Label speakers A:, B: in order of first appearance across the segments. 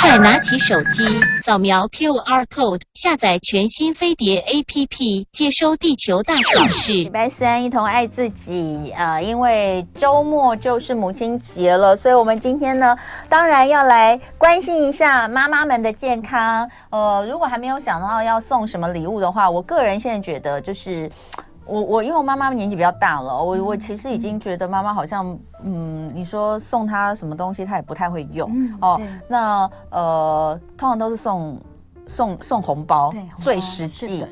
A: 快拿起手机，扫描 QR code，下载全新飞碟 APP，接收地球大小事。
B: 礼拜三，一同爱自己。呃，因为周末就是母亲节了，所以我们今天呢，当然要来关心一下妈妈们的健康。呃，如果还没有想到要送什么礼物的话，我个人现在觉得就是。我我因为我妈妈年纪比较大了，我我其实已经觉得妈妈好像，嗯，你说送她什么东西，她也不太会用、嗯、哦。那呃，通常都是送。送送红包，最实际。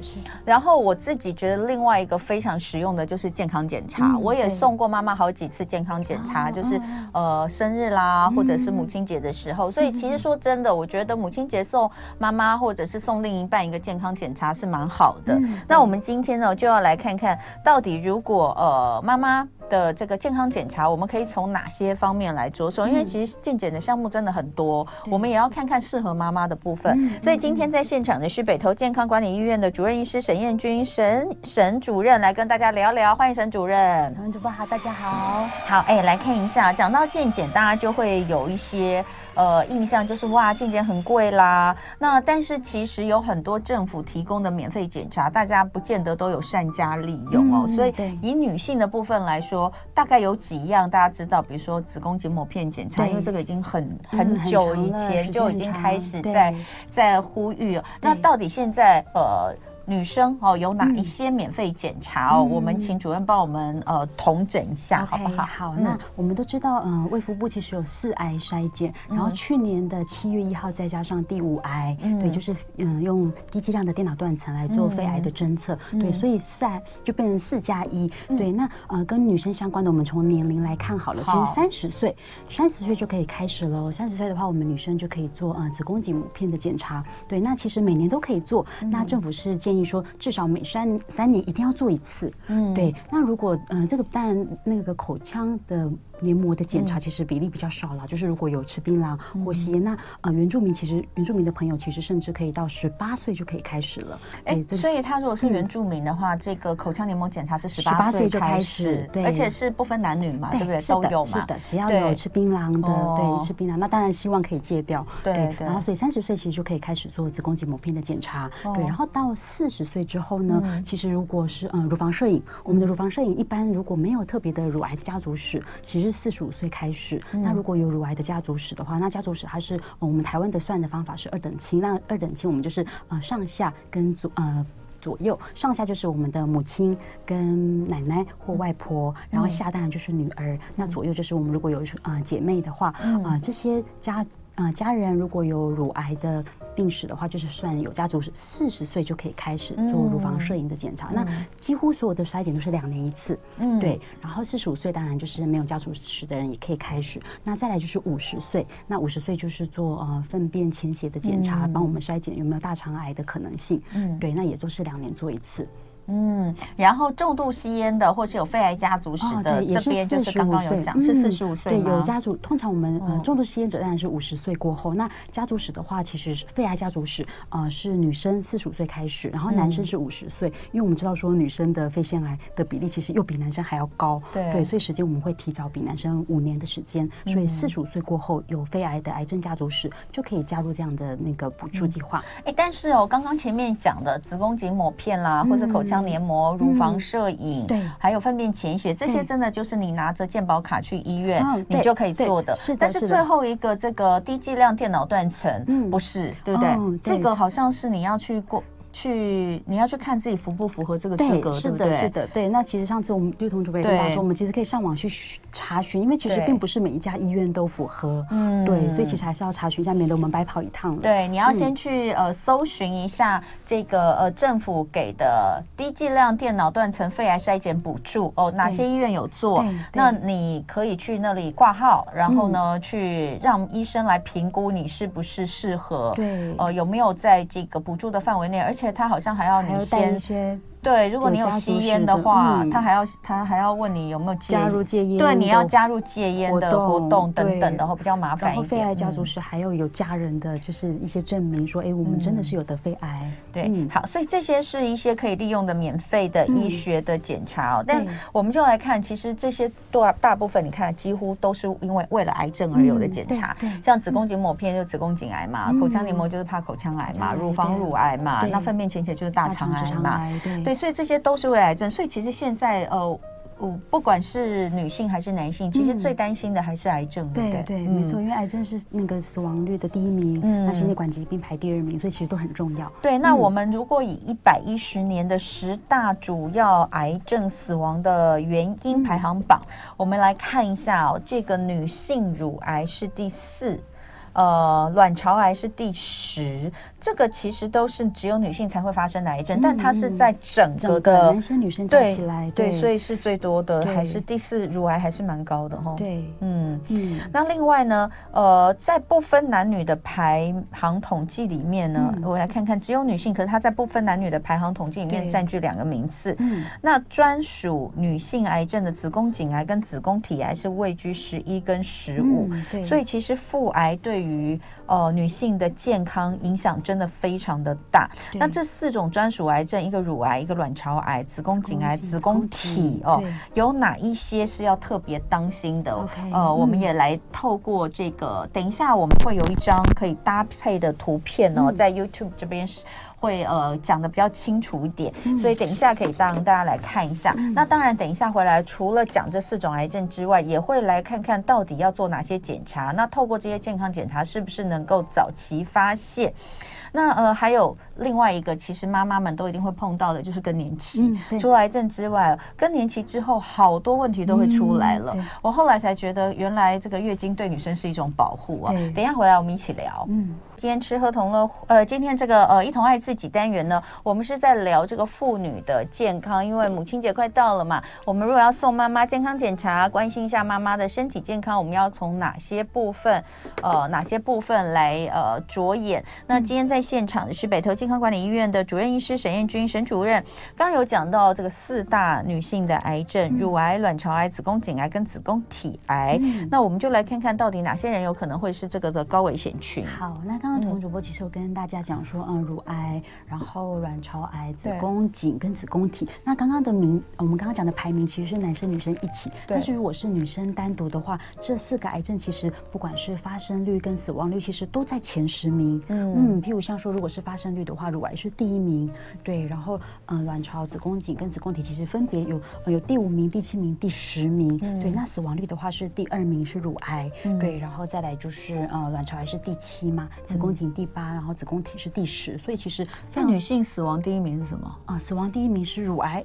B: 然后我自己觉得另外一个非常实用的就是健康检查。嗯、我也送过妈妈好几次健康检查，就是呃生日啦，或者是母亲节的时候。嗯、所以其实说真的，我觉得母亲节送妈妈或者是送另一半一个健康检查是蛮好的。嗯、那我们今天呢就要来看看到底如果呃妈妈。的这个健康检查，我们可以从哪些方面来着手？因为其实健检的项目真的很多，我们也要看看适合妈妈的部分。所以今天在现场的是北投健康管理医院的主任医师沈彦君，沈沈主任来跟大家聊聊。欢迎沈主任。
C: 主播好，大家好。
B: 好，哎，来看一下，讲到健检，大家就会有一些。呃，印象就是哇，健检很贵啦。那但是其实有很多政府提供的免费检查，大家不见得都有善加利用哦。嗯、所以以女性的部分来说，大概有几样大家知道，比如说子宫颈抹片检查，因为这个已经很很久以前就已经开始在在呼吁。那到底现在呃？女生哦，有哪一些免费检查哦？嗯、我们请主任帮我们呃统整一下，好不好？
C: 好，那我们都知道，嗯、呃，卫福部其实有四癌筛检，然后去年的七月一号再加上第五癌，嗯、对，就是嗯、呃、用低剂量的电脑断层来做肺癌的侦测，嗯、对，所以四就变成四加一，嗯、对，那呃跟女生相关的，我们从年龄来看好了，其实三十岁，三十岁就可以开始了。三十岁的话，我们女生就可以做呃子宫颈抹片的检查，对，那其实每年都可以做，嗯、那政府是建议。说至少每三三年一定要做一次，嗯，对。那如果嗯、呃，这个当然那个口腔的。黏膜的检查其实比例比较少了，嗯、就是如果有吃槟榔或吸烟，嗯、那呃原住民其实原住民的朋友其实甚至可以到十八岁就可以开始了。
B: 哎、欸，所以他如果是原住民的话，嗯、这个口腔黏膜检查是十八岁就开始，对，而且是不分男女嘛，对，对不对？都有嘛，是的，只要有吃槟榔的，对，吃槟榔，那当然希望可以戒掉，对然后所以三十岁其实就可以开始做子宫颈膜片的检查，哦、对。然后到四十岁之后呢，嗯、其实如果是嗯乳房摄影，我们的乳房摄影一般如果没有特别的乳癌的家族史，其实四十五岁开始。是，那如果有乳癌的家族史的话，那家族史它是我们台湾的算的方法是二等亲。那二等亲我们就是呃上下跟左呃左右，上下就是我们的母亲跟奶奶或外婆，然后下当然就是女儿，那左右就是我们如果有呃姐妹的话啊、呃、这些家。啊、呃，家人如果有乳癌的病史的话，就是算有家族史，四十岁就可以开始做乳房摄影的检查。嗯、那几乎所有的筛检都是两年一次，嗯，对。然后四十五岁当然就是没有家族史的人也可以开始。那再来就是五十岁，那五十岁就是做呃粪便潜血的检查，帮、嗯、我们筛检有没有大肠癌的可能性。嗯，对，那也就是两年做一次。嗯，然后重度吸烟的，或是有肺癌家族史的，这边就是刚刚有讲是四十五岁，
C: 对，有家族。通常我们呃重度吸烟者当然是五十岁过后。那家族史的话，其实肺癌家族史呃是女生四十五岁开始，然后男生是五十岁，因为我们知道说女生的肺腺癌的比例其实又比男生还要高，对，所以时间我们会提早比男生五年的时间，所以四十五岁过后有肺癌的癌症家族史就可以加入这样的那个补助计划。
B: 哎，但是哦，刚刚前面讲的子宫颈抹片啦，或者口腔。黏膜、乳房摄影，对，还有粪便潜血，这些真的就是你拿着健保卡去医院，你就可以做的。是的，但是最后一个这个低剂量电脑断层，嗯，不是，对不对？这个好像是你要去过。去，你要去看自己符不符合这个资格，是的，是的，对。那其实上次我们绿同主编跟大家说，我们其实可以上网去查询，因为其实并不是每一家医院都符合，嗯，对，所以其实还是要查询一下，免得我们白跑一趟了。对，你要先去呃搜寻一下这个呃政府给的低剂量电脑断层肺癌筛检补助哦，哪些医院有做？那你可以去那里挂号，然后呢去让医生来评估你是不是适合，对，呃有没有在这个补助的范围内，而且。他好像还要你先对，如果你有吸烟的话，他还要他还要问你有没有
C: 加入戒烟，
B: 对，你要加入戒烟的活动等等的话，比较麻烦一点。
C: 然后肺癌家族史还要有家人的就是一些证明，说哎，我们真的是有得肺癌。
B: 对，好，所以这些是一些可以利用的免费的医学的检查哦。但我们就来看，其实这些大大部分你看几乎都是因为为了癌症而有的检查，像子宫颈抹片就是子宫颈癌嘛，口腔黏膜就是怕口腔癌嘛，乳房乳癌嘛，那粪便潜血就是大肠癌嘛，对，所以这些都是胃癌症。所以其实现在呃。不管是女性还是男性，其实最担心的还是癌症。
C: 对对，没错，因为癌症是那个死亡率的第一名，嗯那心血管疾病排第二名，所以其实都很重要。
B: 对，那我们如果以一百一十年的十大主要癌症死亡的原因排行榜，我们来看一下哦，这个女性乳癌是第四。呃，卵巢癌是第十，这个其实都是只有女性才会发生的癌症，嗯、但它是在整个的
C: 男生女生加起来，
B: 对，对对，所以是最多的，还是第四，乳癌还是蛮高的哈。
C: 对，嗯嗯。
B: 那另外呢，呃，在不分男女的排行统计里面呢，嗯、我来看看，只有女性，可是它在不分男女的排行统计里面占据两个名次。嗯。那专属女性癌症的子宫颈癌跟子宫体癌是位居十一跟十五，嗯，对。所以其实妇癌对于呃女性的健康影响真的非常的大。那这四种专属癌症，一个乳癌，一个卵巢癌，子宫颈癌，子宫体哦，有哪一些是要特别当心的？Okay, 呃，嗯、我们也来透过这个，等一下我们会有一张可以搭配的图片哦，嗯、在 YouTube 这边是。会呃讲的比较清楚一点，所以等一下可以让大家来看一下。那当然，等一下回来除了讲这四种癌症之外，也会来看看到底要做哪些检查。那透过这些健康检查，是不是能够早期发现？那呃，还有另外一个，其实妈妈们都一定会碰到的，就是更年期。嗯、除了癌症之外，更年期之后，好多问题都会出来了。嗯、我后来才觉得，原来这个月经对女生是一种保护啊。等一下回来我们一起聊。嗯。今天吃喝同乐，呃，今天这个呃，一同爱自己单元呢，我们是在聊这个妇女的健康，因为母亲节快到了嘛。我们如果要送妈妈健康检查，关心一下妈妈的身体健康，我们要从哪些部分，呃，哪些部分来呃着眼？那今天在现场的是北投健康管理医院的主任医师沈燕君沈主任，刚刚有讲到这个四大女性的癌症：乳癌、卵巢癌、子宫颈癌跟子宫体癌。嗯、那我们就来看看到底哪些人有可能会是这个的高危险群。
C: 好，那。刚刚童主播其实有跟大家讲说，嗯，乳癌，然后卵巢癌、子宫颈跟子宫体。那刚刚的名，我们刚刚讲的排名其实是男生女生一起。对但是如果是女生单独的话，这四个癌症其实不管是发生率跟死亡率，其实都在前十名。嗯嗯，譬如像说，如果是发生率的话，乳癌是第一名，对。然后，嗯，卵巢、子宫颈跟子宫体其实分别有有第五名、第七名、第十名。嗯、对，那死亡率的话是第二名是乳癌，嗯、对。然后再来就是，呃，卵巢癌是第七嘛。子宫颈第八，然后子宫体是第十，所以其实
B: 那女性死亡第一名是什么
C: 啊？死亡第一名是乳癌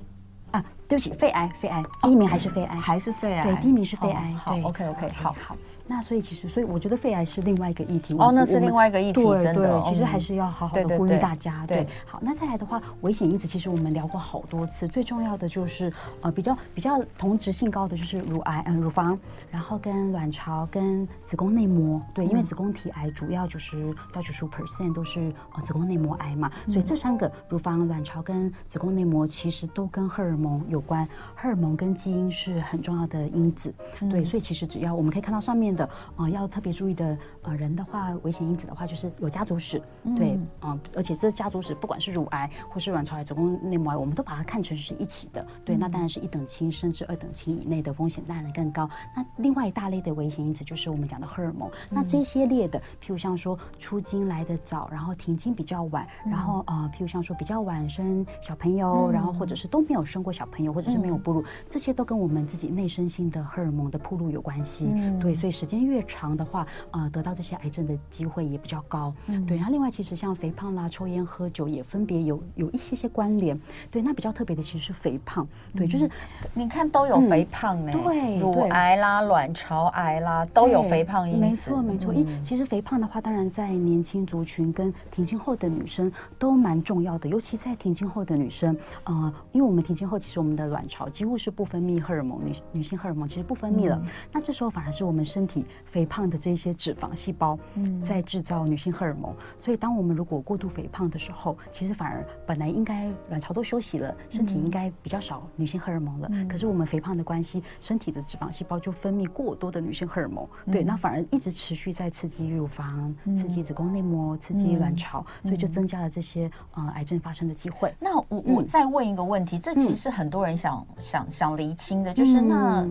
C: 啊，对不起，肺癌，肺癌第一名还是肺癌，
B: 还是肺癌，
C: 对，第一名是肺癌。
B: 好，OK OK，好好。
C: 那所以其实，所以我觉得肺癌是另外一个议题。
B: 哦，那是另外一个议题，真的。
C: 其实还是要好好的呼吁大家。对，好，那再来的话，危险因子其实我们聊过好多次，最重要的就是呃比较比较同质性高的就是乳癌，嗯，乳房，然后跟卵巢跟子宫内膜。对，因为子宫体癌主要就是到九十五 percent 都是呃子宫内膜癌嘛，所以这三个乳房、卵巢跟子宫内膜其实都跟荷尔蒙有关，荷尔蒙跟基因是很重要的因子。对，所以其实只要我们可以看到上面的。啊呃，要特别注意的呃人的话，危险因子的话，就是有家族史，对，啊、呃，而且这家族史不管是乳癌或是卵巢癌、子宫内膜癌，我们都把它看成是一起的，对，那当然是一等亲甚至二等亲以内的风险当然更高。那另外一大类的危险因子就是我们讲的荷尔蒙，那这些列的，譬如像说出经来的早，然后停经比较晚，然后呃，譬如像说比较晚生小朋友，然后或者是都没有生过小朋友，或者是没有哺乳，这些都跟我们自己内生性的荷尔蒙的铺路有关系，对，所以是。时间越长的话，呃，得到这些癌症的机会也比较高。嗯，对。然后另外，其实像肥胖啦、抽烟、喝酒也分别有有一些些关联。对，那比较特别的其实是肥胖。对，就是
B: 你看都有肥胖呢。对，乳癌啦、卵巢癌啦都有肥胖因子。
C: 没错，没错。因为其实肥胖的话，当然在年轻族群跟停经后的女生都蛮重要的，尤其在停经后的女生，呃，因为我们停经后，其实我们的卵巢几乎是不分泌荷尔蒙，女女性荷尔蒙其实不分泌了。那这时候反而是我们身体。体肥胖的这些脂肪细胞，在制造女性荷尔蒙。所以，当我们如果过度肥胖的时候，其实反而本来应该卵巢都休息了，身体应该比较少女性荷尔蒙了。可是我们肥胖的关系，身体的脂肪细胞就分泌过多的女性荷尔蒙，对，那反而一直持续在刺激乳房、刺激子宫内膜、刺激卵巢，所以就增加了这些呃癌症发生的机会。
B: 那我。我再问一个问题，这其实很多人想想想厘清的，就是那。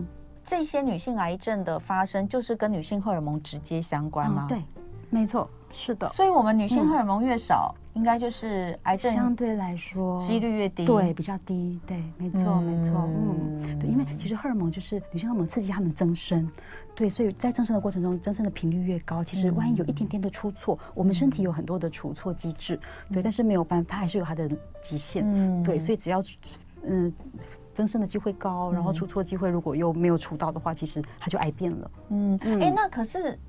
B: 这些女性癌症的发生，就是跟女性荷尔蒙直接相关吗？
C: 哦、对，没错，是的。
B: 所以，我们女性荷尔蒙越少，嗯、应该就是癌症
C: 相对来说
B: 几率越低。
C: 对，比较低。对，没错，嗯、没错。嗯，对，因为其实荷尔蒙就是女性荷尔蒙刺激她们增生，对，所以在增生的过程中，增生的频率越高，其实万一有一点点的出错，嗯、我们身体有很多的除错机制，嗯、对，但是没有办法，它还是有它的极限。嗯，对，所以只要嗯。增生的机会高，然后出错机会如果又没有出到的话，其实它就癌变了。
B: 嗯，哎、嗯欸，那可是。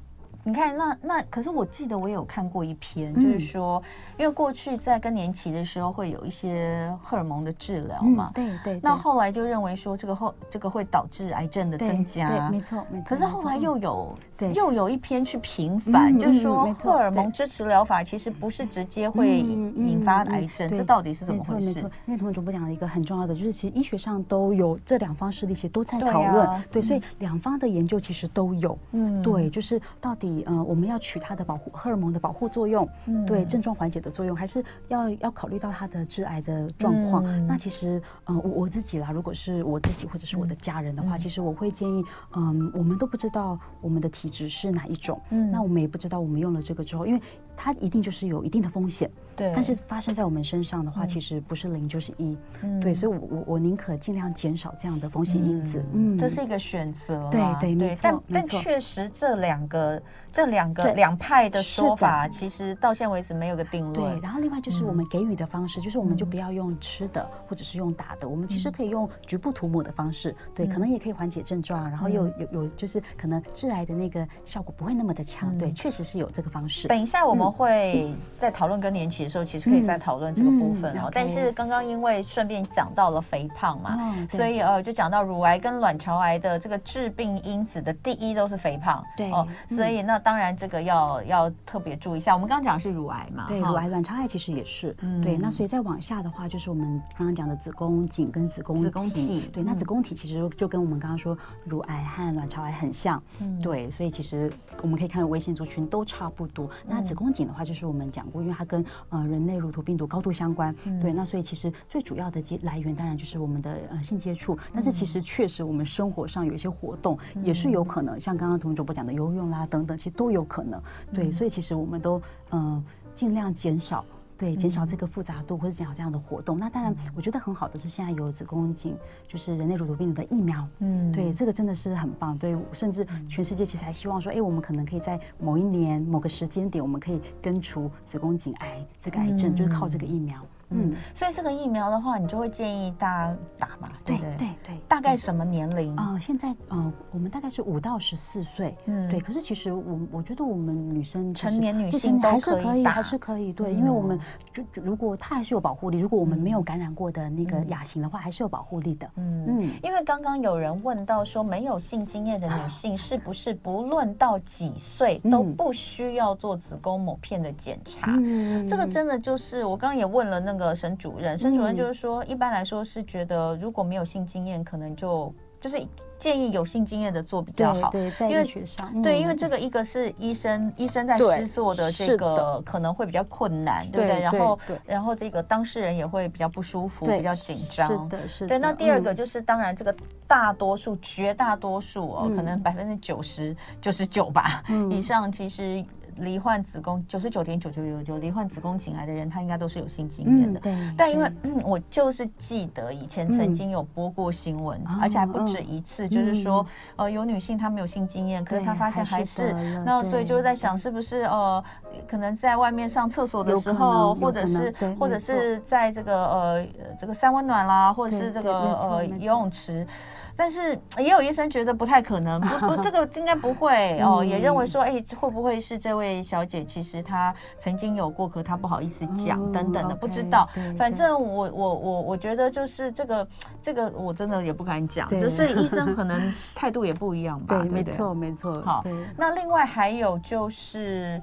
B: 你看，那那可是我记得我有看过一篇，嗯、就是说，因为过去在更年期的时候会有一些荷尔蒙的治疗嘛，
C: 嗯、对，对对。
B: 那后来就认为说这个后这个会导致癌症的增加，
C: 对，对没错没错。
B: 可是后来又有
C: 对。
B: 又有一篇去平反，就是说荷尔蒙支持疗法其实不是直接会引发癌症，这到底是怎么回事？
C: 因为童文主播讲了一个很重要的，就是其实医学上都有这两方势力，其实都在讨论，对，所以两方的研究其实都有，嗯，对，就是到底嗯、呃、我们要。取它的保护荷尔蒙的保护作用，嗯、对症状缓解的作用，还是要要考虑到它的致癌的状况。嗯、那其实，嗯、呃，我我自己啦，如果是我自己或者是我的家人的话，嗯、其实我会建议，嗯，我们都不知道我们的体质是哪一种，嗯，那我们也不知道我们用了这个之后，因为它一定就是有一定的风险，对。但是发生在我们身上的话，其实不是零就是一，嗯、对。所以我我我宁可尽量减少这样的风险因子，嗯，
B: 嗯。这是一个选择，
C: 对对没错。
B: 但但确实这两个这两个两派的说法，其实到现在为止没有个定论。
C: 对，然后另外就是我们给予的方式，就是我们就不要用吃的或者是用打的，我们其实可以用局部涂抹的方式，对，可能也可以缓解症状，然后又有有就是可能致癌的那个效果不会那么的强，对，确实是有这个方式。
B: 等一下我们。会在讨论更年期的时候，其实可以再讨论这个部分哦。但是刚刚因为顺便讲到了肥胖嘛，所以呃就讲到乳癌跟卵巢癌的这个致病因子的第一都是肥胖，
C: 对哦。
B: 所以那当然这个要要特别注意一下。我们刚刚讲的是乳癌嘛，
C: 对，乳癌、卵巢癌其实也是。对，那所以再往下的话，就是我们刚刚讲的子宫颈跟子宫
B: 子宫体。
C: 对，那子宫体其实就跟我们刚刚说乳癌和卵巢癌很像。对，所以其实我们可以看微信族群都差不多。那子宫颈的话，就是我们讲过，因为它跟呃人类乳头病毒高度相关，嗯、对，那所以其实最主要的接来源当然就是我们的呃性接触，但是其实确实我们生活上有一些活动也是有可能，嗯、像刚刚同主播讲的游泳啦等等，其实都有可能，对，嗯、所以其实我们都嗯、呃、尽量减少。对，减少这个复杂度，或者减少这样的活动。那当然，我觉得很好的是现在有子宫颈，就是人类乳头病毒的疫苗。嗯，对，这个真的是很棒。对，甚至全世界其实还希望说，哎，我们可能可以在某一年某个时间点，我们可以根除子宫颈癌这个癌症，就是靠这个疫苗。
B: 嗯，所以这个疫苗的话，你就会建议大家打嘛？
C: 对对对。
B: 大概什么年龄？
C: 啊，现在呃，我们大概是五到十四岁。嗯，对。可是其实我我觉得我们女生
B: 成年女性还是可以，
C: 还是可以。对，因为我们就如果它还是有保护力，如果我们没有感染过的那个亚型的话，还是有保护力的。嗯嗯。
B: 因为刚刚有人问到说，没有性经验的女性是不是不论到几岁都不需要做子宫某片的检查？嗯，这个真的就是我刚刚也问了那个沈主任。沈主任就是说，一般来说是觉得如果没有性经验，可能就就是建议有性经验的做比较好。
C: 对，在医学上，
B: 对，因为这个一个是医生医生在施作的这个可能会比较困难，对不对？然后然后这个当事人也会比较不舒服，比较紧张。
C: 是的，是的。
B: 对，那第二个就是当然这个大多数绝大多数哦，可能百分之九十九十九吧以上，其实。罹患子宫九十九点九九九九罹患子宫颈癌的人，他应该都是有性经验的。对。但因为我就是记得以前曾经有播过新闻，而且还不止一次，就是说呃有女性她没有性经验，可是她发现还是，那所以就是在想是不是呃可能在外面上厕所的时候，或者是或者是在这个呃这个三温暖啦，或者是这个呃游泳池。但是也有医生觉得不太可能，不不，这个应该不会 哦，也认为说，哎，会不会是这位小姐其实她曾经有过，可她不好意思讲等等的，不知道。反正我我我我觉得就是这个这个我真的也不敢讲，只是医生可能 态度也不一样吧。
C: 对，没错没错。
B: 好，那另外还有就是。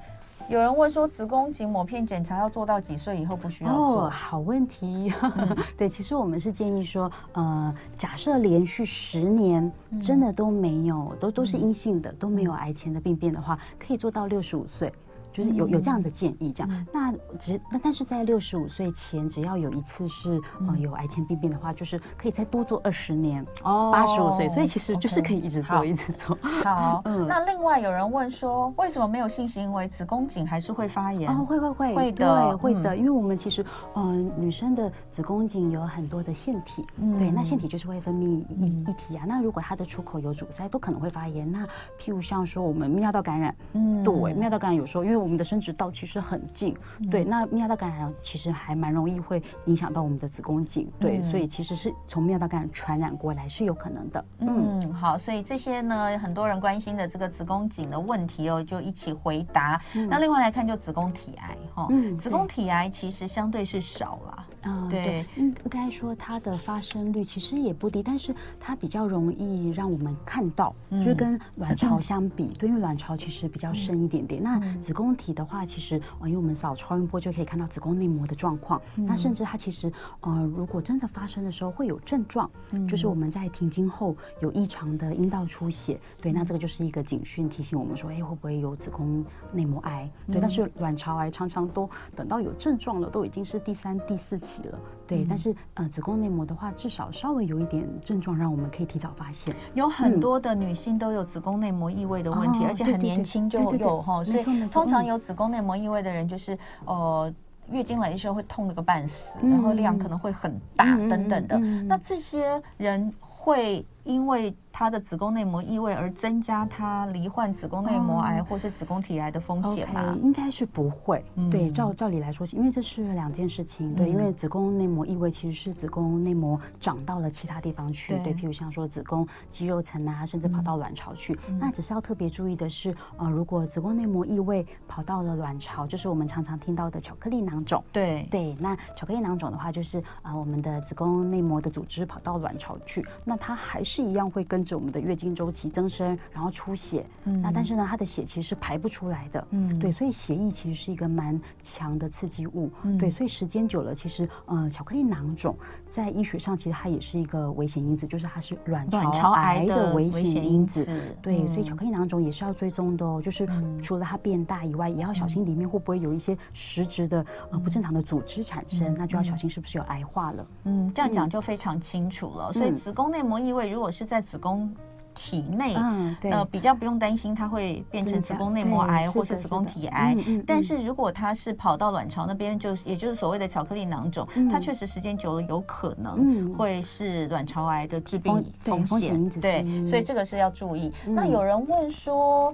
B: 有人问说，子宫颈抹片检查要做到几岁以后不需要做？
C: 哦，好问题。对，其实我们是建议说，呃，假设连续十年真的都没有，都都是阴性的，都没有癌前的病变的话，可以做到六十五岁。就是有有这样的建议，这样、嗯、那只那但是在六十五岁前，只要有一次是、嗯、呃有癌前病变的话，就是可以再多做二十年哦，八十五岁，所以其实就是可以一直做一直做。
B: 好，嗯。那另外有人问说，为什么没有性行为，子宫颈还是会发炎？
C: 哦，会会会，会的，对，会的，嗯、因为我们其实呃女生的子宫颈有很多的腺体，嗯、对，那腺体就是会分泌一一体啊，那如果它的出口有阻塞，都可能会发炎。那譬如像说我们泌尿道感染，嗯，对，泌尿道感染有时候因为我们的生殖道其实很近，嗯、对，那泌尿道感染其实还蛮容易会影响到我们的子宫颈，对，嗯、所以其实是从泌尿道感染传染过来是有可能的。
B: 嗯，嗯。好，所以这些呢，很多人关心的这个子宫颈的问题哦，就一起回答。嗯、那另外来看，就子宫体癌哈，嗯、子宫体癌其实相对是少了，
C: 啊，对，嗯，应该说它的发生率其实也不低，但是它比较容易让我们看到，嗯、就是跟卵巢相比，对，因为卵巢其实比较深一点点。嗯、那子宫体的话，其实，因为我们扫超音波就可以看到子宫内膜的状况。嗯、那甚至它其实，呃，如果真的发生的时候会有症状，嗯、就是我们在停经后有异常的阴道出血，对，那这个就是一个警讯，提醒我们说，哎，会不会有子宫内膜癌？对，嗯、但是卵巢癌常常都等到有症状了，都已经是第三、第四期了。对，但是呃，子宫内膜的话，至少稍微有一点症状，让我们可以提早发现。
B: 有很多的女性都有子宫内膜异位的问题，而且很年轻就有哈，所以通常有子宫内膜异位的人，就是呃，月经来的时候会痛了个半死，然后量可能会很大等等的。那这些人会因为她的子宫内膜异位而增加她罹患子宫内膜癌或是子宫体癌的风险吗？
C: 应该是不会。对，照照理来说，因为这是两件事情。对，因为子宫内膜异位其实是子宫内膜长到了其他地方去。对，譬如像说子宫肌肉层啊，甚至跑到卵巢去。那只是要特别注意的是，呃，如果子宫内膜异位跑到了卵巢，就是我们常常听到的巧克力囊肿。
B: 对
C: 对，那巧克力囊肿的话，就是啊，我们的子宫内膜的组织跑到卵巢去，那它还是一样会跟着我们的月经周期增生，然后出血。嗯，那但是呢，它的血其实是排不出来的。嗯，对，所以血液其实是一个蛮强的刺激物。嗯，对，所以时间久了，其实呃，巧克力囊肿在医学上其实它也是一个危险因子，就是它是卵巢癌的危险因子。对，所以巧克力囊肿也是要追踪的哦。就是除了它变大以外，也要小心里面会不会有一些实质的呃不正常的组织产生，那就要小心是不是有癌化了。
B: 嗯，这样讲就非常清楚了。所以子宫内膜异位如果是在子宫体内，嗯，对，呃，比较不用担心它会变成子宫内膜癌或是子宫体癌。但是如果它是跑到卵巢那边，就是也就是所谓的巧克力囊肿，它确实时间久了有可能会是卵巢癌的致病风险。对，所以这个是要注意。那有人问说。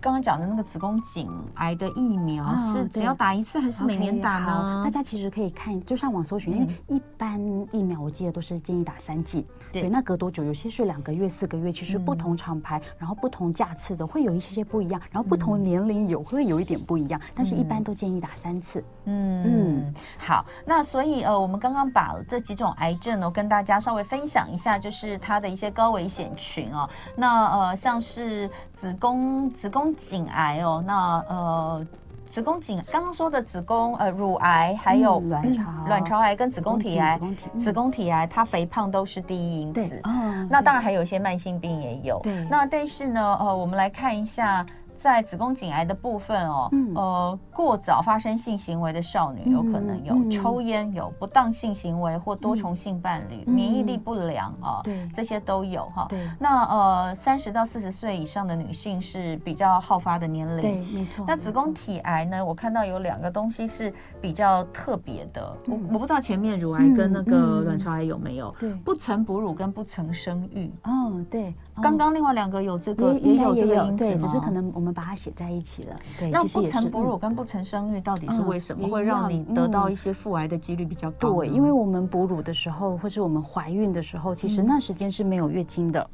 B: 刚刚讲的那个子宫颈癌的疫苗是只要打一次还是每年打呢？
C: 大家其实可以看，就上网搜寻，因为一般疫苗我记得都是建议打三剂。对，那隔多久？有些是两个月、四个月，其实不同厂牌，然后不同价次的会有一些些不一样，然后不同年龄有会有一点不一样，但是一般都建议打三次。
B: 嗯嗯，好，那所以呃，我们刚刚把这几种癌症呢跟大家稍微分享一下，就是它的一些高危险群哦。那呃，像是子宫子宫。颈癌哦，那呃，子宫颈刚刚说的子宫呃乳癌，还有卵巢、嗯、卵巢癌跟子宫体癌，子宫体，子宫体癌它肥胖都是第一因子。嗯、那当然还有一些慢性病也有。对，那但是呢，呃，我们来看一下。在子宫颈癌的部分哦，呃，过早发生性行为的少女有可能有，抽烟有，不当性行为或多重性伴侣，免疫力不良啊，对，这些都有哈。对，那呃，三十到四十岁以上的女性是比较好发的年龄，
C: 对，没错。
B: 那子宫体癌呢，我看到有两个东西是比较特别的，我我不知道前面乳癌跟那个卵巢癌有没有，对，不曾哺乳跟不曾生育。
C: 哦，对，
B: 刚刚另外两个有这个也有这个因子？
C: 对，只是可能我们。们把它写在一起了。对，
B: 那不曾哺乳跟不曾生育到底是为什么会让你得到一些腹癌的几率比较高？
C: 对，因为我们哺乳的时候，或是我们怀孕的时候，其实那时间是没有月经的。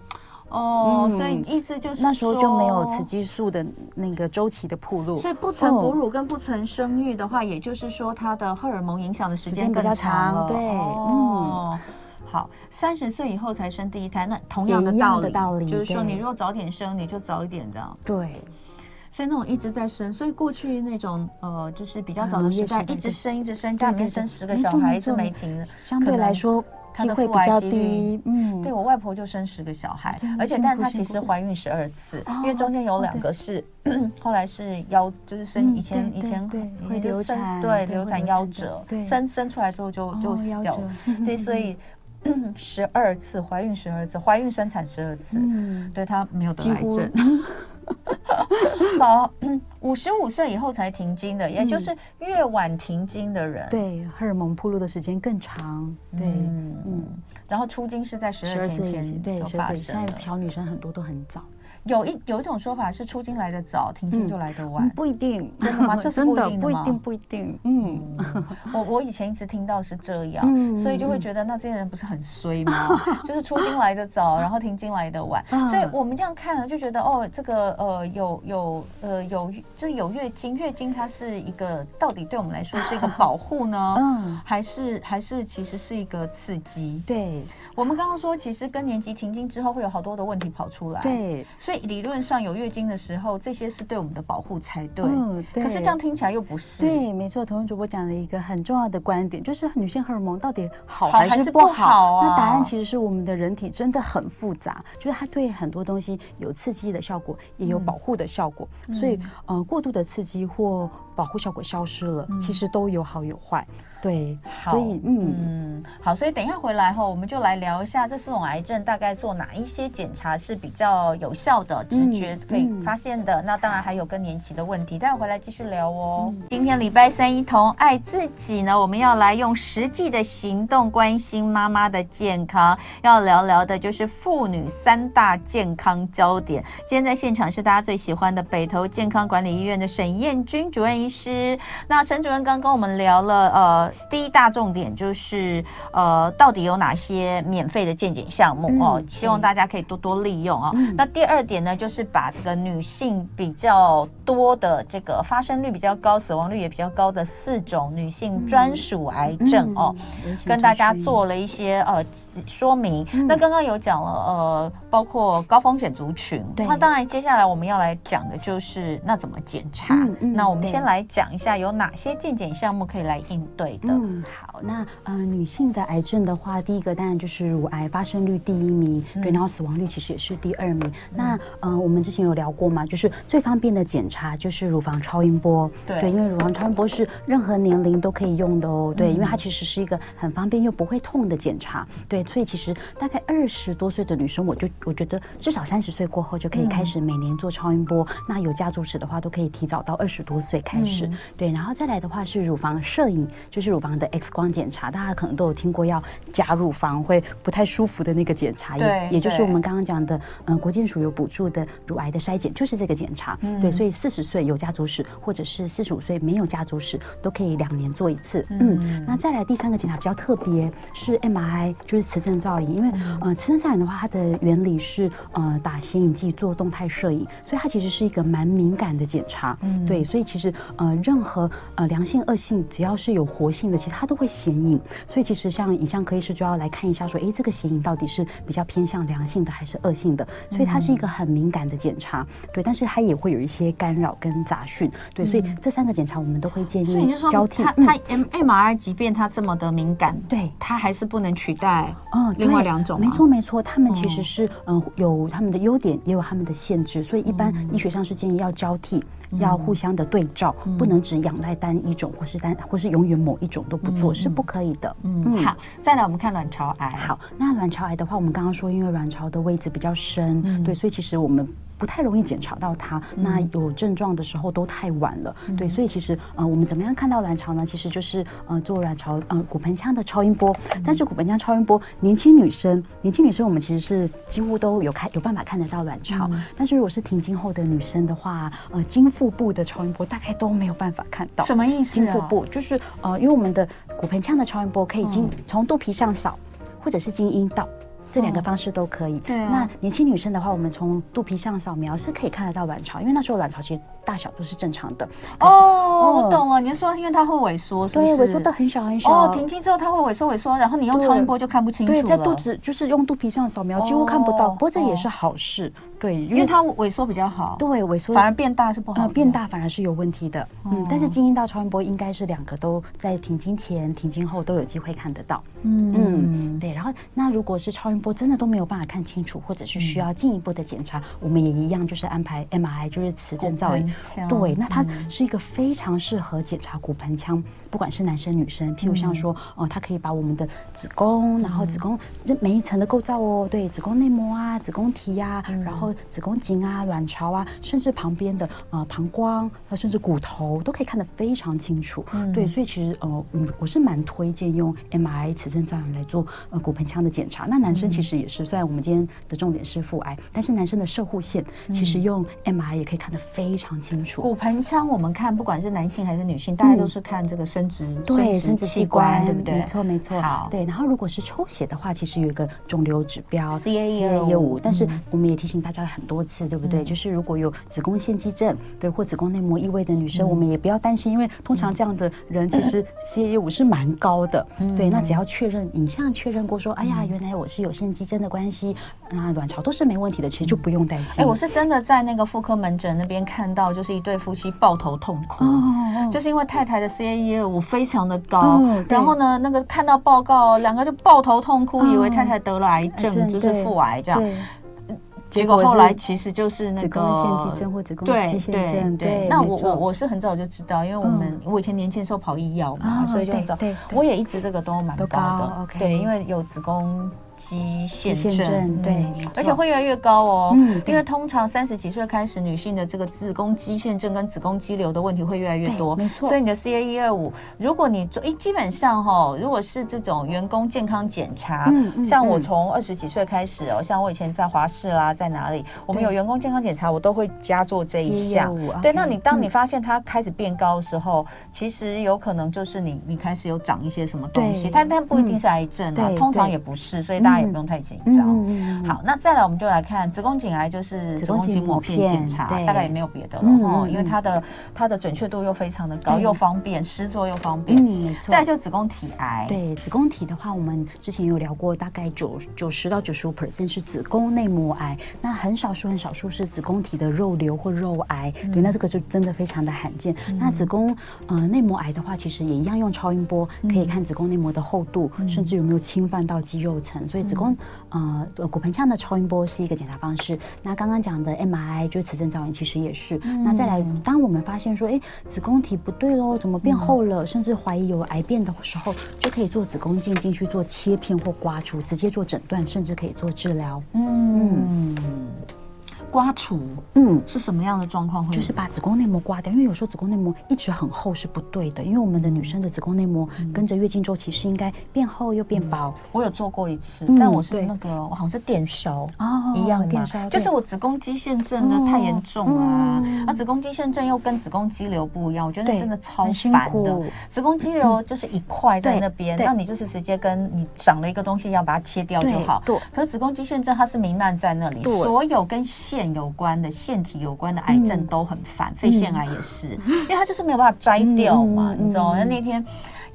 B: 哦，所以意思就是
C: 那时候就没有雌激素的那个周期的铺路。
B: 所以不曾哺乳跟不曾生育的话，也就是说它的荷尔蒙影响的时间比较长。
C: 对，嗯。
B: 好，三十岁以后才生第一胎，那同样的道理，道理就是说，你如果早点生，你就早一点这样。
C: 对，
B: 所以那种一直在生，所以过去那种呃，就是比较早的时代，一直生一直生，家里面生十个小孩一直没停，
C: 相对来说机会比较低。嗯，
B: 对我外婆就生十个小孩，而且但她其实怀孕十二次，因为中间有两个是 后来是腰，就是生以前以前
C: 会流产，
B: 对流产夭折，生生出来之后就就死掉了。对，所以。十二次怀孕，十二次怀孕生产十二次，嗯，对她没有得癌症。好，五十五岁以后才停经的，也就是越晚停经的人，
C: 对荷尔蒙铺路的时间更长。对，
B: 嗯，然后出经是在十二岁前，
C: 对，十二岁现在小女生很多都很早。
B: 有一有一种说法是出金来的早，停经就来的晚，
C: 不一定，
B: 真的吗？这是不一定的吗？
C: 不一定，不一定。嗯，
B: 我 我以前一直听到是这样，所以就会觉得那这些人不是很衰吗？就是出金来的早，然后停经来的晚，所以我们这样看了就觉得哦，这个呃有有呃有就是有月经，月经它是一个到底对我们来说是一个保护呢？嗯，还是还是其实是一个刺激？
C: 对，
B: 我们刚刚说其实更年期停经之后会有好多的问题跑出来，
C: 对，
B: 所以。理论上有月经的时候，这些是对我们的保护才对。嗯，对。可是这样听起来又不是。
C: 对，没错。彤彤主播讲了一个很重要的观点，就是女性荷尔蒙到底好还是不好？啊？那答案其实是我们的人体真的很复杂，就是它对很多东西有刺激的效果，也有保护的效果。嗯、所以，呃，过度的刺激或保护效果消失了，嗯、其实都有好有坏。对，好所以嗯嗯，
B: 好，所以等一下回来后，我们就来聊一下这四种癌症大概做哪一些检查是比较有效的，直觉可以发现的。嗯嗯、那当然还有更年期的问题，待会回来继续聊哦。嗯、今天礼拜三一同爱自己呢，我们要来用实际的行动关心妈妈的健康，要聊聊的就是妇女三大健康焦点。今天在现场是大家最喜欢的北投健康管理医院的沈燕君主任医师。那沈主任刚跟我们聊了呃。第一大重点就是，呃，到底有哪些免费的健检项目哦？希望大家可以多多利用啊。那第二点呢，就是把这个女性比较多的这个发生率比较高、死亡率也比较高的四种女性专属癌症哦，跟大家做了一些呃说明。那刚刚有讲了呃，包括高风险族群。那当然，接下来我们要来讲的就是那怎么检查。那我们先来讲一下有哪些健检项目可以来应对。
C: 嗯，好，那呃，女性的癌症的话，第一个当然就是乳癌发生率第一名，嗯、对，然后死亡率其实也是第二名。嗯、那呃，我们之前有聊过嘛，就是最方便的检查就是乳房超音波，对，对，因为乳房超音波是任何年龄都可以用的哦，对，嗯、因为它其实是一个很方便又不会痛的检查，对，所以其实大概二十多岁的女生，我就我觉得至少三十岁过后就可以开始每年做超音波。嗯、那有家族史的话，都可以提早到二十多岁开始，嗯、对，然后再来的话是乳房摄影，就是乳房的 X 光检查，大家可能都有听过，要夹乳房会不太舒服的那个检查，也也就是我们刚刚讲的，嗯，国健署有补助的乳癌的筛检，就是这个检查。嗯、对，所以四十岁有家族史，或者是四十五岁没有家族史，都可以两年做一次。嗯，嗯，那再来第三个检查比较特别，是 MRI，就是磁振造影，因为呃，磁振造影的话，它的原理是呃打显影剂做动态摄影，所以它其实是一个蛮敏感的检查。嗯，对，所以其实呃任何呃良性恶性，只要是有活性的，其实它都会。显影，所以其实像影像科医师就要来看一下，说，哎，这个显影到底是比较偏向良性的还是恶性的？所以它是一个很敏感的检查，对，但是它也会有一些干扰跟杂讯，对，所以这三个检查我们都会建议交替。
B: 它它 M M R I 即便它这么的敏感，
C: 对，
B: 它还是不能取代嗯另外两种。
C: 没错没错，他们其实是嗯有他们的优点，也有他们的限制，所以一般医学上是建议要交替，要互相的对照，不能只仰赖单一种，或是单或是永远某一种都不做。是不可以的。
B: 嗯，好，再来我们看卵巢癌。
C: 好，那卵巢癌的话，我们刚刚说，因为卵巢的位置比较深，嗯、对，所以其实我们不太容易检查到它。那有症状的时候都太晚了。对，所以其实呃，我们怎么样看到卵巢呢？其实就是呃，做卵巢呃骨盆腔的超音波。但是骨盆腔超音波，年轻女生，年轻女生我们其实是几乎都有看有办法看得到卵巢。但是如果是停经后的女生的话，呃，经腹部的超音波大概都没有办法看到。
B: 什么意思？
C: 经腹部就是呃，因为我们的骨盆腔的超音波可以经从肚皮上扫，或者是经阴道。这两个方式都可以。对啊。那年轻女生的话，我们从肚皮上扫描是可以看得到卵巢，因为那时候卵巢其实大小都是正常的。
B: 哦，我懂了。你说因为它会萎缩，
C: 对，萎缩到很小很小。
B: 哦，停经之后它会萎缩萎缩，然后你用超音波就看不清楚了。
C: 对，在肚子就是用肚皮上扫描几乎看不到，不过这也是好事。对，
B: 因为它萎缩比较好。
C: 对，萎缩
B: 反而变大是不好。
C: 变大反而是有问题的。嗯，但是经阴道超音波应该是两个都在停经前、停经后都有机会看得到。嗯嗯，对。然后那如果是超音波真的都没有办法看清楚，或者是需要进一步的检查，我们也一样就是安排 MRI，就是磁振造影。对，那它是一个非常适合检查骨盆腔，不管是男生女生。譬如像说，哦，它可以把我们的子宫，然后子宫这每一层的构造哦，对，子宫内膜啊，子宫体呀，然后。子宫颈啊、卵巢啊，甚至旁边的呃膀胱，那甚至骨头都可以看得非常清楚。嗯、对，所以其实呃，我我是蛮推荐用 MRI 磁振造影来做呃骨盆腔的检查。那男生其实也是，虽然我们今天的重点是腹癌，但是男生的射护线其实用 MRI 也可以看得非常清楚。
B: 骨盆腔我们看，不管是男性还是女性，大家都是看这个生殖、嗯、对生殖器官，对不对？
C: 没错，没错。好，对。然后如果是抽血的话，其实有一个肿瘤指标 CA 125，但是我们也提醒大家。很多次，对不对？嗯、就是如果有子宫腺肌症，对，或子宫内膜异位的女生，嗯、我们也不要担心，因为通常这样的人其实 CA 125是蛮高的。嗯、对，那只要确认影像确认过说，哎呀，原来我是有腺肌症的关系，那卵巢都是没问题的，其实就不用担心。哎，
B: 我是真的在那个妇科门诊那边看到，就是一对夫妻抱头痛哭，哦、就是因为太太的 CA 125非常的高，哦、然后呢，那个看到报告，两个就抱头痛哭，哦、以为太太得了癌症，嗯、就是腹癌这样。结果后来其实就是那个子
C: 宫腺肌症或子宫肌腺症。对，
B: 那我我我是很早就知道，因为我们我以前年轻的时候跑医药嘛，所以就很早。对，我也一直这个都蛮高的。对，因为有子宫。肌腺症，对，而且会越来越高哦。嗯，因为通常三十几岁开始，女性的这个子宫肌腺症跟子宫肌瘤的问题会越来越多。没错，所以你的 CA 一二五，如果你做，哎，基本上哈，如果是这种员工健康检查，像我从二十几岁开始哦，像我以前在华视啦，在哪里，我们有员工健康检查，我都会加做这一项。对，那你当你发现它开始变高的时候，其实有可能就是你你开始有长一些什么东西，但但不一定是癌症啊，通常也不是，所以。大家也不用太紧张。好，那再来我们就来看子宫颈癌，就是子宫颈抹片检查，大概也没有别的了哦，因为它的它的准确度又非常的高，又方便，施做又方便。嗯，没错。再来就子宫体癌，
C: 对子宫体的话，我们之前有聊过，大概九九十到九十五 percent 是子宫内膜癌，那很少数很少数是子宫体的肉瘤或肉癌，对，那这个就真的非常的罕见。那子宫呃内膜癌的话，其实也一样用超音波可以看子宫内膜的厚度，甚至有没有侵犯到肌肉层。所以子宫呃骨盆腔的超音波是一个检查方式。那刚刚讲的 MRI 就是磁振造影，其实也是。嗯、那再来，当我们发现说，哎，子宫体不对喽，怎么变厚了，嗯、甚至怀疑有癌变的时候，就可以做子宫镜进去做切片或刮除，直接做诊断，甚至可以做治疗。嗯。嗯
B: 刮除，嗯，是什么样的状况？会？
C: 就是把子宫内膜刮掉，因为有时候子宫内膜一直很厚是不对的，因为我们的女生的子宫内膜跟着月经周期是应该变厚又变薄。
B: 我有做过一次，但我是那个我好像是电烧哦，一样电烧，就是我子宫肌腺症呢太严重了，而子宫肌腺症又跟子宫肌瘤不一样，我觉得真的超烦的。子宫肌瘤就是一块在那边，那你就是直接跟你长了一个东西一样，把它切掉就好。对，可是子宫肌腺症它是弥漫在那里，所有跟腺有关的腺体有关的癌症都很烦，肺腺癌也是，因为它就是没有办法摘掉嘛，你知道那天。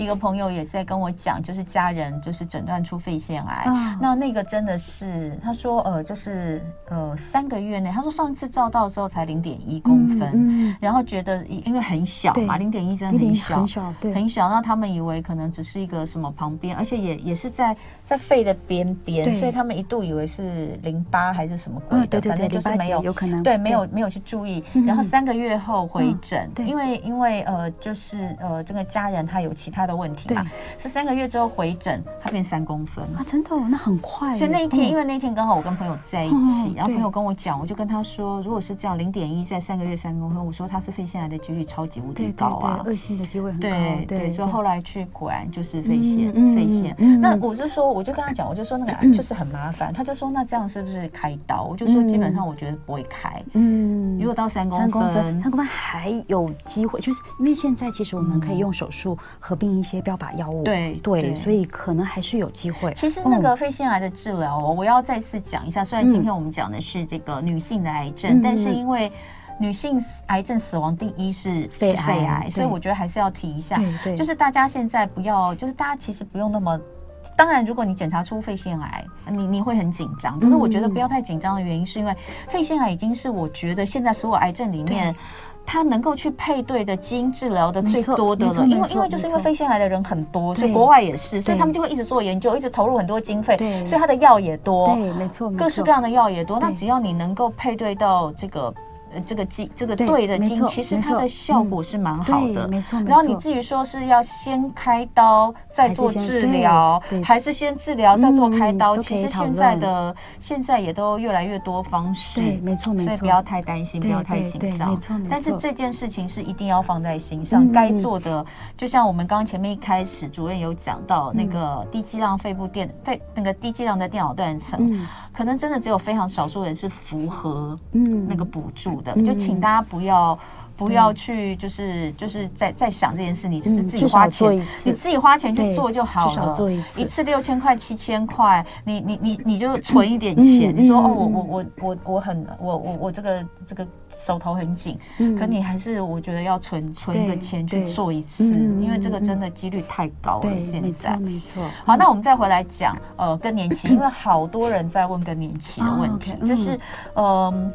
B: 一个朋友也是在跟我讲，就是家人就是诊断出肺腺癌，哦、那那个真的是他说呃就是呃三个月内，他说上一次照到的时候才零点一公分，嗯嗯、然后觉得因为很小嘛，零点一真的很小很小，对，很小，那他们以为可能只是一个什么旁边，而且也也是在在肺的边边，所以他们一度以为是淋巴还是什么鬼的，哦、对对对，反正就是没有有可能对没有没有去注意，然后三个月后回诊，嗯、因为因为呃就是呃这个家人他有其他的。的问题嘛，是三个月之后回诊，它变三公分。
C: 啊，真的，哦那很快。
B: 所以那一天，因为那天刚好我跟朋友在一起，然后朋友跟我讲，我就跟他说，如果是这样，零点一在三个月三公分，我说他是肺腺癌的几率超级无敌高啊，
C: 恶性的机会很高。
B: 对对，所以后来去果然就是肺腺，肺腺。那我就说，我就跟他讲，我就说那个 就是很麻烦，他就说那这样是不是开刀？我就说基本上我觉得不会开，嗯，如果到三公分，
C: 三公分还有机会，就是因为现在其实我们可以用手术合并一些标靶药物，对对，所以可能还是有机会。
B: 其实那个肺腺癌的治疗，我要再次讲一下，虽然今天我们讲的是这个女性的癌症，但是因为女性癌症死亡第一是肺癌，所以我觉得还是要提一下，就是大家现在不要，就是大家其实不用那么。当然，如果你检查出肺腺癌，你你会很紧张。可是我觉得不要太紧张的原因，是因为肺腺癌已经是我觉得现在所有癌症里面，它能够去配对的基因治疗的最多的了。因为因为就是因为肺腺癌的人很多，所以国外也是，所以他们就会一直做研究，一直投入很多经费，所以它的药也多。
C: 对，没错，
B: 各式各样的药也多。那只要你能够配对到这个。呃，这个基这个对的基因，其实它的效果是蛮好的。没错，然后你至于说是要先开刀再做治疗，还是先治疗再做开刀，其实现在的现在也都越来越多方式。
C: 对，没错没错。
B: 所以不要太担心，不要太紧张。没错。但是这件事情是一定要放在心上，该做的，就像我们刚刚前面一开始主任有讲到那个低剂量肺部电肺那个低剂量的电脑断层，可能真的只有非常少数人是符合嗯那个补助。就请大家不要不要去，就是就是在在想这件事，你就是自己花钱，你自己花钱去做就好了。做一次，一次六千块、七千块，你你你你就存一点钱。你说哦，我我我我我很我我我这个这个手头很紧，可你还是我觉得要存存一个钱去做一次，因为这个真的几率太高了。现在没错。好，那我们再回来讲呃更年期，因为好多人在问更年期的问题，就是嗯。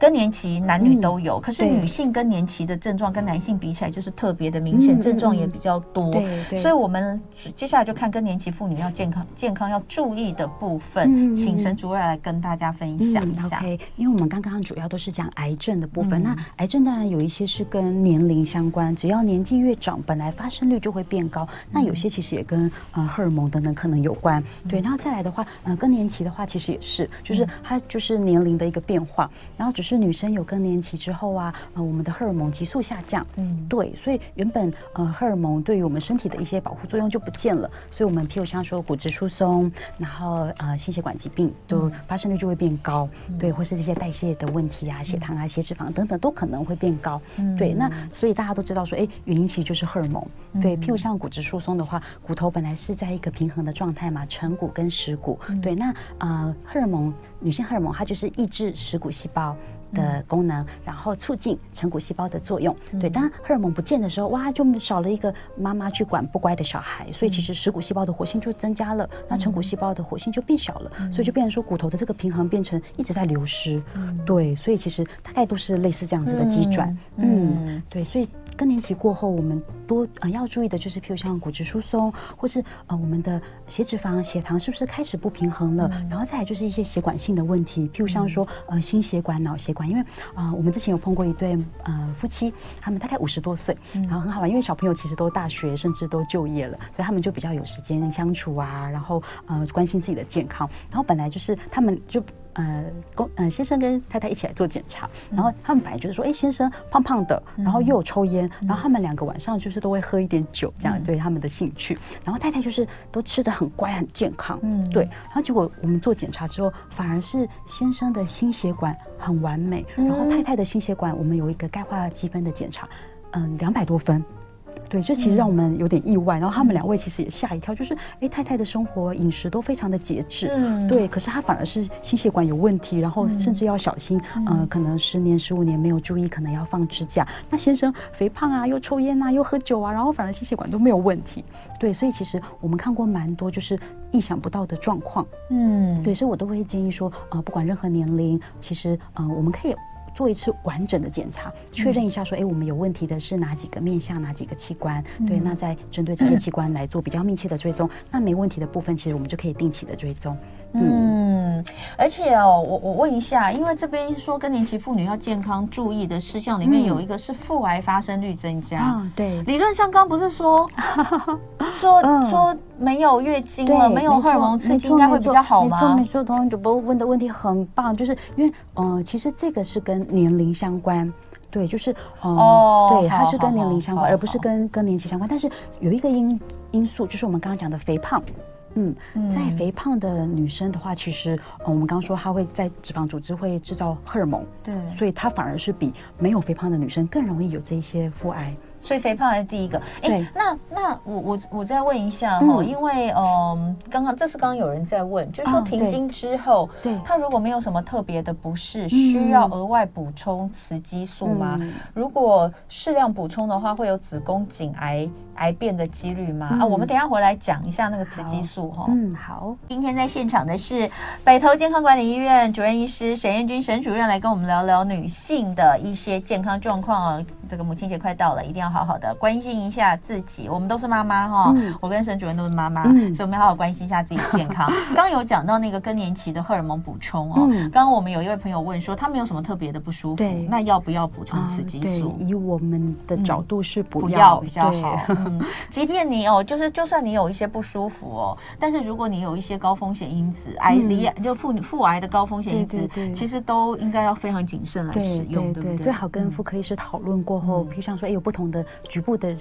B: 更年期男女都有，可是女性更年期的症状跟男性比起来就是特别的明显，症状也比较多。对对。所以我们接下来就看更年期妇女要健康健康要注意的部分，请沈主任来跟大家分享一下。
C: OK，因为我们刚刚主要都是讲癌症的部分，那癌症当然有一些是跟年龄相关，只要年纪越长，本来发生率就会变高。那有些其实也跟呃荷尔蒙等等可能有关。对，然后再来的话，呃更年期的话其实也是，就是它就是年龄的一个变化，然后只是。是女生有更年期之后啊，呃，我们的荷尔蒙急速下降，嗯，对，所以原本呃荷尔蒙对于我们身体的一些保护作用就不见了，所以我们譬如像说骨质疏松，然后呃心血管疾病都发生率就会变高，嗯、对，或是这些代谢的问题啊，血糖啊、血脂肪等等都可能会变高，嗯、对，那所以大家都知道说，哎，原因其实就是荷尔蒙，对，譬如像骨质疏松的话，骨头本来是在一个平衡的状态嘛，成骨跟蚀骨，对，那呃荷尔蒙女性荷尔蒙它就是抑制蚀骨细胞。的功能，然后促进成骨细胞的作用。对，当荷尔蒙不见的时候，哇，就少了一个妈妈去管不乖的小孩，所以其实食骨细胞的活性就增加了，那成骨细胞的活性就变小了，所以就变成说骨头的这个平衡变成一直在流失。对，所以其实大概都是类似这样子的机转。嗯，对，所以。更年期过后，我们多呃要注意的就是，譬如像骨质疏松，或是呃我们的血脂肪、血糖是不是开始不平衡了？嗯、然后再来就是一些血管性的问题，譬如像说呃心血管、脑血管，因为啊、呃、我们之前有碰过一对呃夫妻，他们大概五十多岁，然后很好玩，因为小朋友其实都大学甚至都就业了，所以他们就比较有时间相处啊，然后呃关心自己的健康，然后本来就是他们就。呃，公呃先生跟太太一起来做检查，然后他们本来就是说，哎，先生胖胖的，然后又有抽烟，然后他们两个晚上就是都会喝一点酒，这样对他们的兴趣。然后太太就是都吃的很乖很健康，嗯，对。然后结果我们做检查之后，反而是先生的心血管很完美，然后太太的心血管我们有一个钙化积分的检查，嗯，两百多分。对，这其实让我们有点意外，然后他们两位其实也吓一跳，就是哎，太太的生活饮食都非常的节制，嗯，对，可是她反而是心血管有问题，然后甚至要小心，呃，可能十年十五年没有注意，可能要放支架。那先生肥胖啊，又抽烟啊，又喝酒啊，然后反而心血管都没有问题，对，所以其实我们看过蛮多就是意想不到的状况，嗯，对，所以我都会建议说，呃，不管任何年龄，其实呃，我们可以。做一次完整的检查，确认一下说，哎，我们有问题的是哪几个面向，哪几个器官？对，那再针对这些器官来做比较密切的追踪。那没问题的部分，其实我们就可以定期的追踪。嗯。
B: 嗯，而且哦，我我问一下，因为这边说更年期妇女要健康注意的事项里面有一个是腹癌发生率增加。
C: 嗯，对。
B: 理论上刚不是说 说说没有月经了，没有荷尔蒙刺激应该会比较好吗？
C: 没错，没错。彤彤主播问的问题很棒，就是因为嗯，其实这个是跟年龄相关。对，就是哦，对，它是跟年龄相关，而不是跟更年期相关。但是有一个因因素，就是我们刚刚讲的肥胖。嗯，在肥胖的女生的话，其实我们刚刚说她会在脂肪组织会制造荷尔蒙，对，所以她反而是比没有肥胖的女生更容易有这一些腹癌。
B: 所以肥胖还是第一个。哎，那那我我我再问一下哈，因为嗯，刚刚这是刚刚有人在问，就是说停经之后，对，她如果没有什么特别的不适，需要额外补充雌激素吗？如果适量补充的话，会有子宫颈癌癌变的几率吗？啊，我们等一下回来讲一下那个雌激素哈。
C: 嗯，好。
B: 今天在现场的是北投健康管理医院主任医师沈彦君沈主任来跟我们聊聊女性的一些健康状况哦。这个母亲节快到了，一定要好好的关心一下自己。我们都是妈妈哈，嗯、我跟沈主任都是妈妈，嗯、所以我们要好好关心一下自己的健康。刚刚有讲到那个更年期的荷尔蒙补充哦，嗯、刚刚我们有一位朋友问说，他没有什么特别的不舒服，那要不要补充雌激素？
C: 以我们的角度是不要，
B: 比较好。嗯，即便你哦，就是就算你有一些不舒服哦，但是如果你有一些高风险因子，癌离就妇女妇癌的高风险因子，其实都应该要非常谨慎来使用，对，不对？
C: 最好跟妇科医师讨论过后，比如像说，哎，有不同的局部的，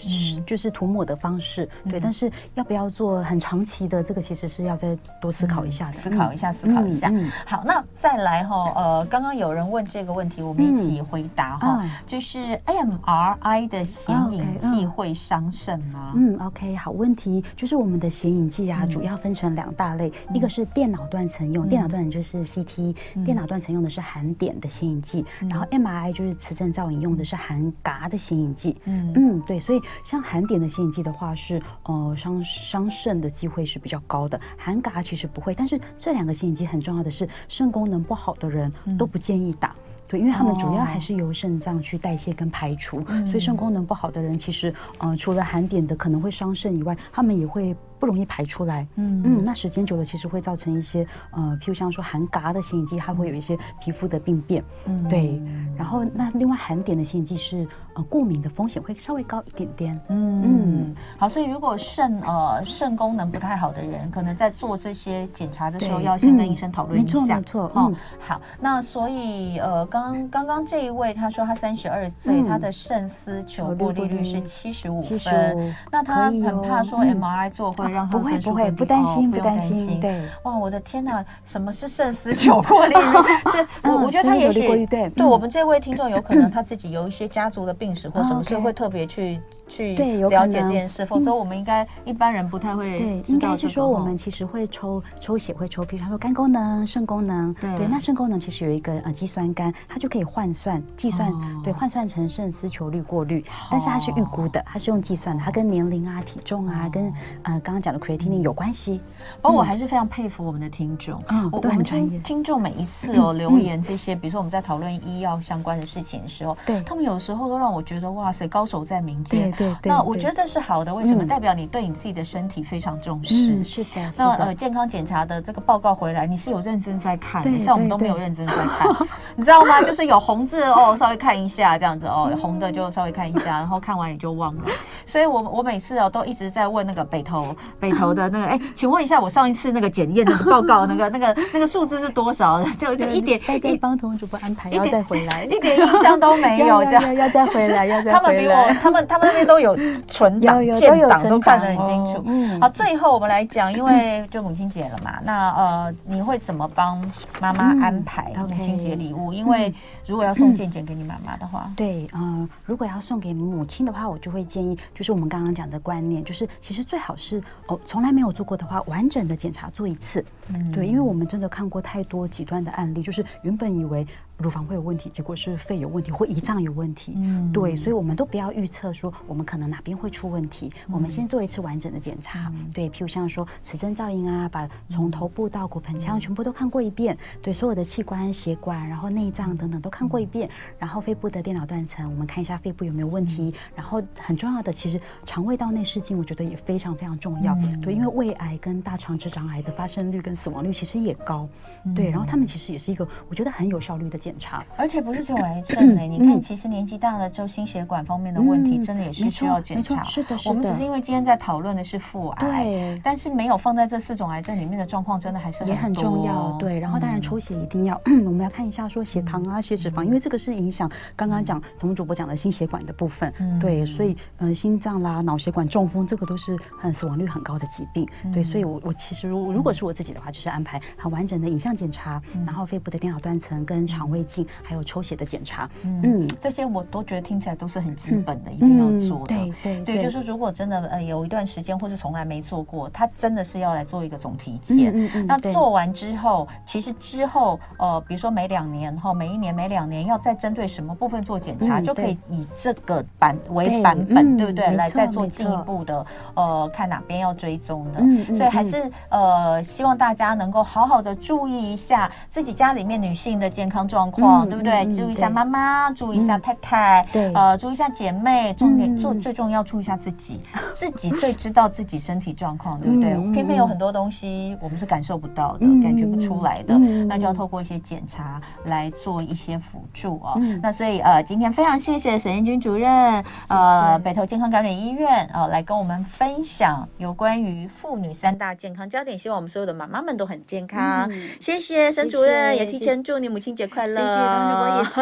C: 就是涂抹的方式，对。但是要不要做很长期的，这个其实是要再多思考一下，
B: 思考一下，思考一下。好，那再来哈，呃，刚刚有人问这个问题，我们一起回答哈，就是 MRI 的显影剂会伤肾吗？
C: 嗯，OK，好问题，就是我们的显影剂啊，主要分成两大类，一个是电脑断层用，电脑断层就是 CT，电脑断层用的是含碘的显影剂，然后 MRI 就是磁振造影用的是含嘎的显影剂。嗯。嗯，对，所以像含碘的显影剂的话是，呃伤伤肾的机会是比较高的，含钾其实不会，但是这两个显影剂很重要的是，肾功能不好的人都不建议打。对，因为他们主要还是由肾脏去代谢跟排除，哦、所以肾功能不好的人，其实，呃，除了含碘的可能会伤肾以外，他们也会不容易排出来。嗯嗯，那时间久了，其实会造成一些，呃，譬如像说含嘎的显影剂，它会有一些皮肤的病变。嗯，对。然后，那另外含碘的显影剂是，呃，过敏的风险会稍微高一点点。嗯
B: 嗯，好，所以如果肾呃肾功能不太好的人，可能在做这些检查的时候，要先跟医生讨论一下。
C: 没错，没错。
B: 嗯，好，那所以呃刚。刚刚刚这一位他说他三十二岁，他的肾丝球过滤率是七十五分，那他很怕说 MRI 做会让他
C: 不会不会不担心不担心对。
B: 哇我的天哪，什么是肾丝球过滤？这我我觉得他也许对对我们这位听众有可能他自己有一些家族的病史或什么，所以会特别去去了解这件事，否则我们应该一般人不太会对，
C: 应该是说我们。其实会抽抽血会抽，比如说肝功能、肾功能，对，那肾功能其实有一个呃肌酸酐，它就可以换算计算，对，换算成肾丝球率过滤，但是它是预估的，它是用计算的，它跟年龄啊、体重啊，跟呃刚刚讲的 creatinine 有关系。
B: 不过我还是非常佩服我们的听众，嗯，都很专业。听众每一次哦留言这些，比如说我们在讨论医药相关的事情的时候，对他们有时候都让我觉得哇塞，高手在民间。对对。那我觉得这是好的，为什么？代表你对你自己的身体非常重视。
C: 是的。
B: 那呃健康检查的这个报告回来，你是有认真在看的，像我们都没有认真在 看，你知道吗？就是有。红字哦，稍微看一下这样子哦，红的就稍微看一下，然后看完也就忘了。所以我我每次哦都一直在问那个北投北投的那个，哎，请问一下，我上一次那个检验的报告那个 那个那个数字是多少？就 就一点
C: 一帮同主播安排，要再回来，
B: 一点印象都没有，这样
C: 要再回来，要再回来。他们比
B: 我，他们他们那边都有存档建档，都看得很清楚。嗯，好，最后我们来讲，因为就母亲节了嘛，那呃，你会怎么帮妈妈安排母亲节礼物？因为如果要送健检给你妈妈的话，
C: 对，嗯、呃，如果要送给母亲的话，我就会建议，就是我们刚刚讲的观念，就是其实最好是哦，从来没有做过的话，完整的检查做一次，嗯、对，因为我们真的看过太多极端的案例，就是原本以为。乳房会有问题，结果是肺有问题或胰脏有问题。嗯，对，所以我们都不要预测说我们可能哪边会出问题，嗯、我们先做一次完整的检查。嗯、对，譬如像说磁振造影啊，把从头部到骨盆腔全部都看过一遍，嗯、对，所有的器官、血管，然后内脏等等都看过一遍，然后肺部的电脑断层，我们看一下肺部有没有问题。然后很重要的，其实肠胃道内视镜，我觉得也非常非常重要。嗯、对，因为胃癌跟大肠直肠癌的发生率跟死亡率其实也高。对，然后他们其实也是一个我觉得很有效率的检查，
B: 而且不是只有癌症呢。你看，其实年纪大了之后，心血管方面的问题真的也是需要检查。
C: 是的，是的。
B: 我们只是因为今天在讨论的是腹癌，对，但是没有放在这四种癌症里面的状况，真的还是
C: 也很重要。对，然后当然抽血一定要，我们要看一下说血糖啊、血脂肪，因为这个是影响刚刚讲童主播讲的心血管的部分。对，所以嗯，心脏啦、脑血管、中风，这个都是很死亡率很高的疾病。对，所以我我其实如如果是我自己的话，就是安排很完整的影像检查，然后肺部的电脑断层跟肠胃镜，还有抽血的检查。嗯，
B: 这些我都觉得听起来都是很基本的，一定要做的。
C: 对对对，
B: 就是如果真的呃有一段时间或是从来没做过，他真的是要来做一个总体检。嗯嗯。那做完之后，其实之后呃，比如说每两年后，每一年每两年要再针对什么部分做检查，就可以以这个版为版本，对不对？来再做进一步的呃，看哪边要追踪的。所以还是呃，希望大家能够好好的注意一下自己家里面女性的健康状况，对不对？注意一下妈妈，注意一下太太，对，呃，注意一下姐妹，重点做最重要，注意一下自己，自己最知道自己身体状况，对不对？偏偏有很多东西我们是感受不到的，感觉不出来的，那就要透过一些检查来做一些辅助哦。那所以呃，今天非常谢谢沈彦君主任，呃，北投健康感染医院呃，来跟我们分享有关于妇女三大健康焦点，希望我们所有的妈妈们都很健康。谢谢沈主任，也提前祝你母亲节快乐。谢谢，当主播也是。